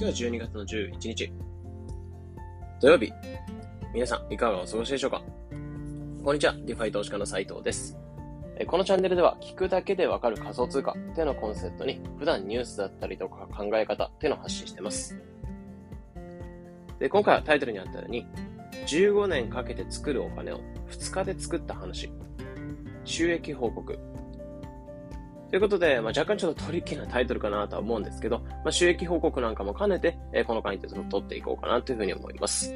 今日は12月の11日、土曜日。皆さん、いかがお過ごしでしょうか？こんにちは、 DeFi 投資家の斉藤です。このチャンネルでは、聞くだけでわかる仮想通貨っていうのコンセプトに、普段ニュースだったりとか考え方っていうのを発信してます。で、今回はタイトルにあったように、15年かけて作るお金を2日で作った話、収益報告ということで、まあ、若干ちょっとトリッキーなタイトルかなとは思うんですけど、まあ、収益報告なんかも兼ねて、えー、この回に取っていこうかなというふうに思います。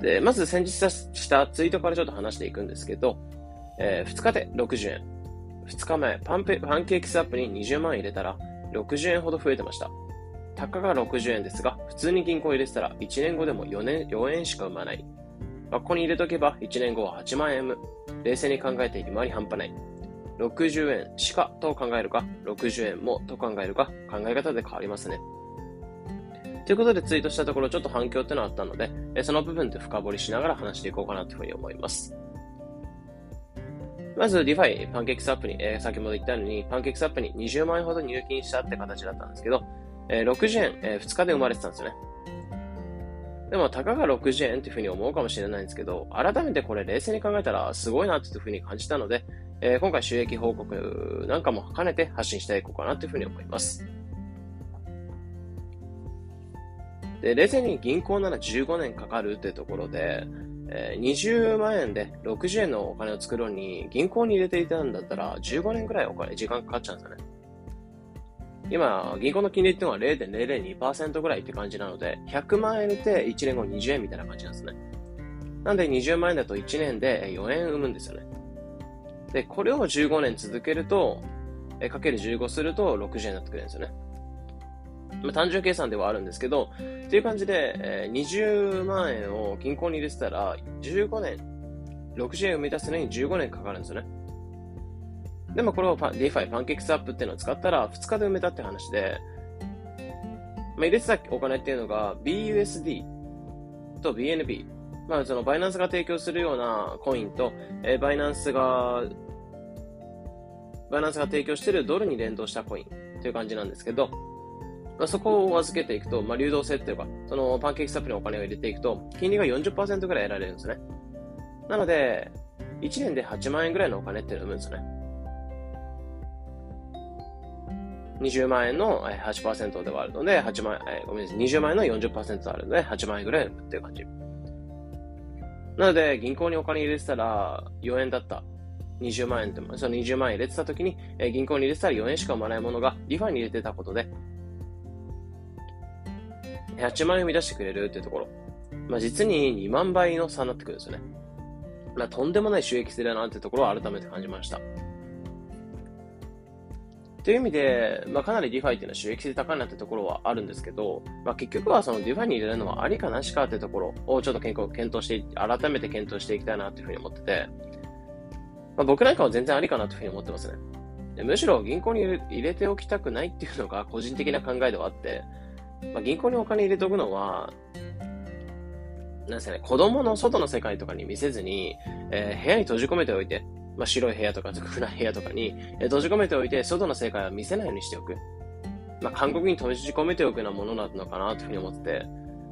で、まず先日したツイートからちょっと話していくんですけど、えー、2日で60円。2日前、パンペパンケーキスアップに20万入れたら、60円ほど増えてました。たかが60円ですが、普通に銀行入れてたら1年後でも4年、4円しか生まない。まあ、ここに入れとけば1年後は8万円冷静に考えて利回り半端ない。60円しかと考えるか、60円もと考えるか、考え方で変わりますね。ということでツイートしたところちょっと反響ってのがあったので、その部分で深掘りしながら話していこうかなというふうに思います。まず DeFi、パンケーキスアップに、えー、先ほど言ったように、パンケーキスアップに20万円ほど入金したって形だったんですけど、えー、60円、えー、2日で生まれてたんですよね。でも、たかが60円っていうふうに思うかもしれないんですけど、改めてこれ冷静に考えたらすごいなっていうふうに感じたので、えー、今回収益報告なんかも兼ねて発信していこうかなというふうに思います。で、冷静に銀行なら15年かかるっていうところで、えー、20万円で60円のお金を作るのに銀行に入れていたんだったら15年くらいお金、時間かかっちゃうんですよね。今、銀行の金利っていうのは0.002%ぐらいって感じなので、100万円入れて1年後20円みたいな感じなんですね。なんで20万円だと1年で4円生むんですよね。で、これを15年続けると、えかける15すると60円になってくれるんですよね。まあ、単純計算ではあるんですけど、っていう感じで、えー、20万円を銀行に入れてたら、15年、60円を生み出すのに15年かかるんですよね。でもこれを DeFi、パンケーキスアップっていうのを使ったら2日で埋めたって話で、まあ、入れてたお金っていうのが BUSD と BNB。まあ、そのバイナンスが提供するようなコインと、えー、バイナンスが、バイナンスが提供しているドルに連動したコインという感じなんですけど、まあ、そこを預けていくと、まあ、流動性っていうか、そのパンケーキスアップにお金を入れていくと、金利が40%ぐらい得られるんですね。なので、1年で8万円ぐらいのお金っていうのを生むんですよね。20万円の8%ではあるので、8万円、ごめんなさい、20万円の40%あるので、8万円ぐらいっていう感じ。なので、銀行にお金入れてたら、4円だった。20万円って、その20万円入れてた時に、え銀行に入れてたら4円しか生まないものが、リファに入れてたことで、8万円生み出してくれるっていうところ。まあ、実に2万倍の差になってくるんですよね。まあ、とんでもない収益性だなっていうところを改めて感じました。という意味で、まあ、かなり DeFi っていうのは収益性高いなってところはあるんですけど、まあ、結局はその DeFi に入れるのはありかなしかってところをちょっと検討して、改めて検討していきたいなというふうに思ってて、まあ、僕なんかは全然ありかなというふうに思ってますね。でむしろ銀行に入れておきたくないっていうのが個人的な考えではあって、まあ、銀行にお金入れておくのは、なんですかね、子供の外の世界とかに見せずに、えー、部屋に閉じ込めておいて、まあ、白い部屋とか暗い部屋とかに、え閉じ込めておいて、外の世界は見せないようにしておく。まあ、韓国に閉じ込めておくようなものなのかなというふうに思ってて、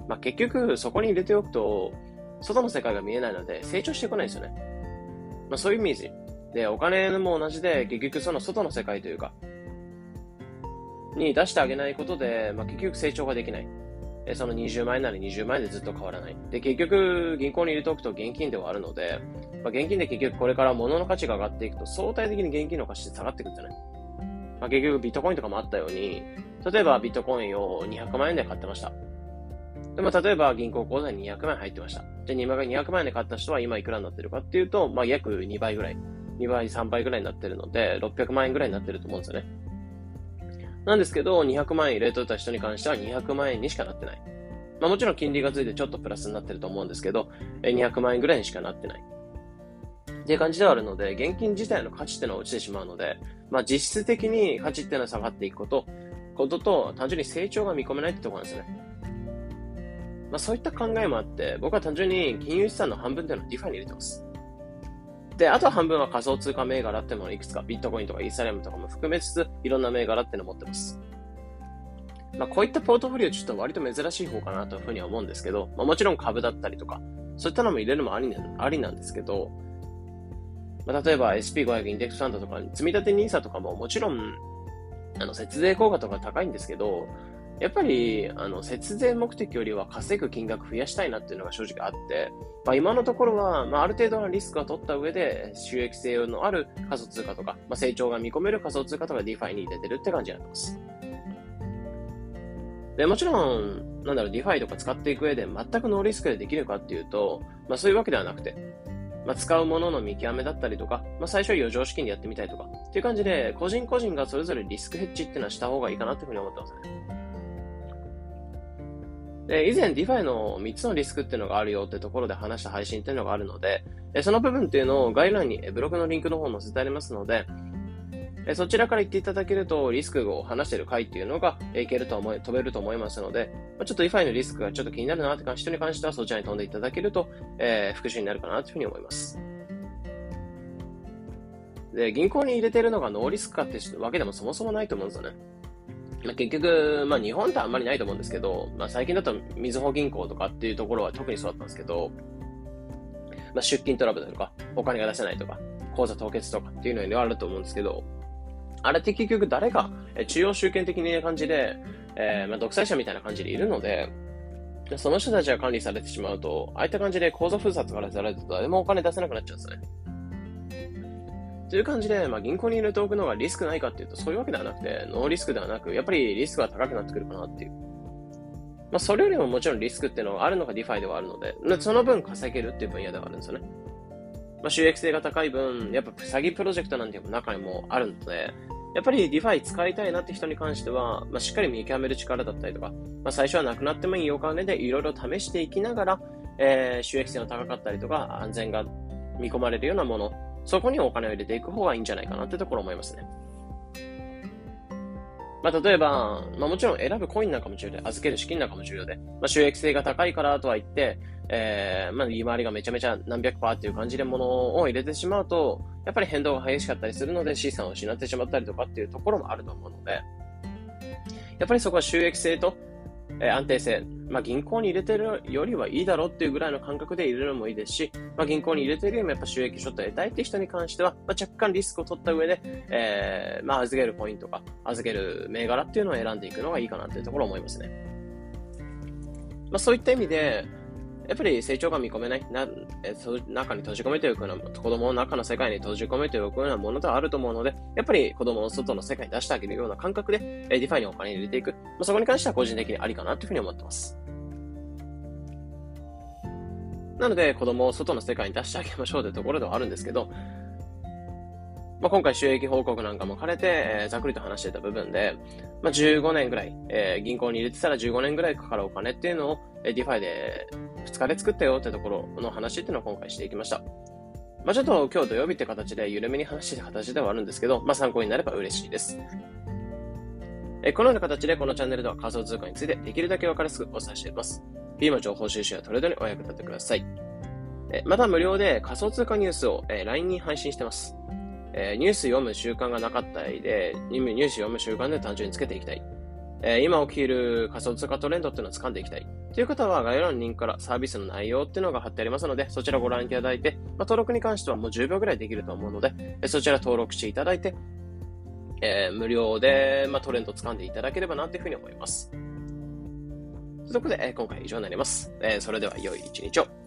まあ、結局、そこに入れておくと、外の世界が見えないので、成長してこないですよね。まあ、そういうイメージ。で、お金も同じで、結局その外の世界というか、に出してあげないことで、まあ、結局成長ができない。その20万円なら20万円でずっと変わらない。で、結局、銀行に入れておくと現金ではあるので、まあ、現金で結局これから物の価値が上がっていくと相対的に現金の価値って下がっていくんですよね。まあ、結局ビットコインとかもあったように、例えばビットコインを200万円で買ってました。でも例えば銀行口座に200万円入ってました。じゃあ200万円で買った人は今いくらになってるかっていうと、まあ約2倍ぐらい。2倍、3倍ぐらいになってるので、600万円ぐらいになってると思うんですよね。なんですけど、200万円入れといた人に関しては200万円にしかなってない。まあもちろん金利がついてちょっとプラスになってると思うんですけど、200万円ぐらいにしかなってない。っていう感じではあるので、現金自体の価値っていうのは落ちてしまうので、まあ実質的に価値っていうのは下がっていくこと、ことと、単純に成長が見込めないってところなんですね。まあそういった考えもあって、僕は単純に金融資産の半分っていうのはディファに入れてます。で、あと半分は仮想通貨銘柄っていうのをいくつか、ビットコインとかイーサリアムとかも含めつつ、いろんな銘柄っていうのを持ってます。まあ、こういったポートフォリオちょっと割と珍しい方かなというふうには思うんですけど、まあ、もちろん株だったりとか、そういったのも入れるのもありありなんですけど、まあ、例えば SP500 インデックスファンドとか、積立 NISA とかももちろん、あの、節税効果とか高いんですけど、やっぱり、あの、節税目的よりは稼ぐ金額増やしたいなっていうのが正直あって、まあ、今のところは、まあ、ある程度のリスクは取った上で、収益性のある仮想通貨とか、まあ、成長が見込める仮想通貨とか DeFi に出てるって感じになってます。で、もちろん、なんだろう、DeFi とか使っていく上で全くノーリスクでできるかっていうと、まあそういうわけではなくて、まあ、使うものの見極めだったりとか、まあ、最初は余剰資金でやってみたいとか、っていう感じで、個人個人がそれぞれリスクヘッジっていうのはした方がいいかなっていうふうに思ってますね。で、以前 DeFi の3つのリスクっていうのがあるよってところで話した配信っていうのがあるので、その部分っていうのを概要欄にブログのリンクの方載せてありますので、そちらから言っていただけると、リスクを話している回っていうのがいけると思い、飛べると思いますので、ちょっと DeFi のリスクがちょっと気になるなって人に関してはそちらに飛んでいただけると、えー、復習になるかなというふうに思います。で、銀行に入れてるのがノーリスクかってわけでもそもそもないと思うんですよね。まあ、結局、まあ日本ってあんまりないと思うんですけど、まあ最近だとみずほ銀行とかっていうところは特にそうだったんですけど、まあ出金トラブルとか、お金が出せないとか、口座凍結とかっていうのにあると思うんですけど、あれって結局誰か、中央集権的な感じで、えー、まあ独裁者みたいな感じでいるので、その人たちが管理されてしまうと、ああいった感じで口座封鎖からされると誰もお金出せなくなっちゃうんですね。という感じで、まあ、銀行に入れておくのがリスクないかっていうと、そういうわけではなくて、ノーリスクではなく、やっぱりリスクが高くなってくるかなっていう。まあ、それよりももちろんリスクっていうのがあるのが DeFi ではあるので、その分稼げるっていう分野ではあるんですよね。まあ、収益性が高い分、やっぱ詐欺プロジェクトなんていうのも中にもあるので、やっぱり DeFi 使いたいなって人に関しては、まあ、しっかり見極める力だったりとか、まあ、最初はなくなってもいいお金でいろいろ試していきながら、えー、収益性の高かったりとか、安全が見込まれるようなもの、そこにお金を入れていく方がいいんじゃないかなってところ思いますね。まあ、例えば、まあ、もちろん選ぶコインなんかも重要で、預ける資金なんかも重要で、まあ、収益性が高いからとは言って、えー、まあ、利回りがめちゃめちゃ何百パーっていう感じでものを入れてしまうと、やっぱり変動が激しかったりするので資産を失ってしまったりとかっていうところもあると思うので、やっぱりそこは収益性と、えー、安定性、まあ、銀行に入れてるよりはいいだろうっていうぐらいの感覚で入れるのもいいですし、まあ、銀行に入れてるよりもやっぱ収益ちょっと得たいっていう人に関しては、まあ、若干リスクを取った上で、えー、まあ、預けるポイントか、預ける銘柄っていうのを選んでいくのがいいかなっていうところを思いますね。まあ、そういった意味で、やっぱり成長が見込めない、なえそ中に閉じ込めておくような、子供の中の世界に閉じ込めておくようなものではあると思うので、やっぱり子供の外の世界に出してあげるような感覚で、え DeFi にお金入れていく。まあ、そこに関しては個人的にありかなというふうに思ってます。なので、子供を外の世界に出してあげましょうというところではあるんですけど、まあ、今回収益報告なんかも兼ねて、えー、ざっくりと話してた部分で、まあ、15年ぐらい、えー、銀行に入れてたら15年ぐらいかかるお金っていうのを、えー、 DeFi で2日で作ったよってところの話っていうのを今回していきました。まあ、ちょっと今日土曜日って形で緩めに話してた形ではあるんですけど、まあ、参考になれば嬉しいです。えこのような形でこのチャンネルでは仮想通貨についてできるだけわかりやすくお伝えしています。日々の情報収集やトレードにお役立てください。また無料で仮想通貨ニュースを、え LINE に配信してます。えニュース読む習慣がなかったりで、ニュース読む習慣で単純につけていきたい。え今起きる仮想通貨トレンドっていうのを掴んでいきたい。という方は概要欄のリンクからサービスの内容っていうのが貼ってありますので、そちらご覧いただいて、まあ、登録に関してはもう10秒ぐらいできると思うので、そちら登録していただいて、えー、無料で、まあ、トレンドを掴んでいただければなというふうに思います。ということで、え、今回は以上になります。え、それでは良い一日を。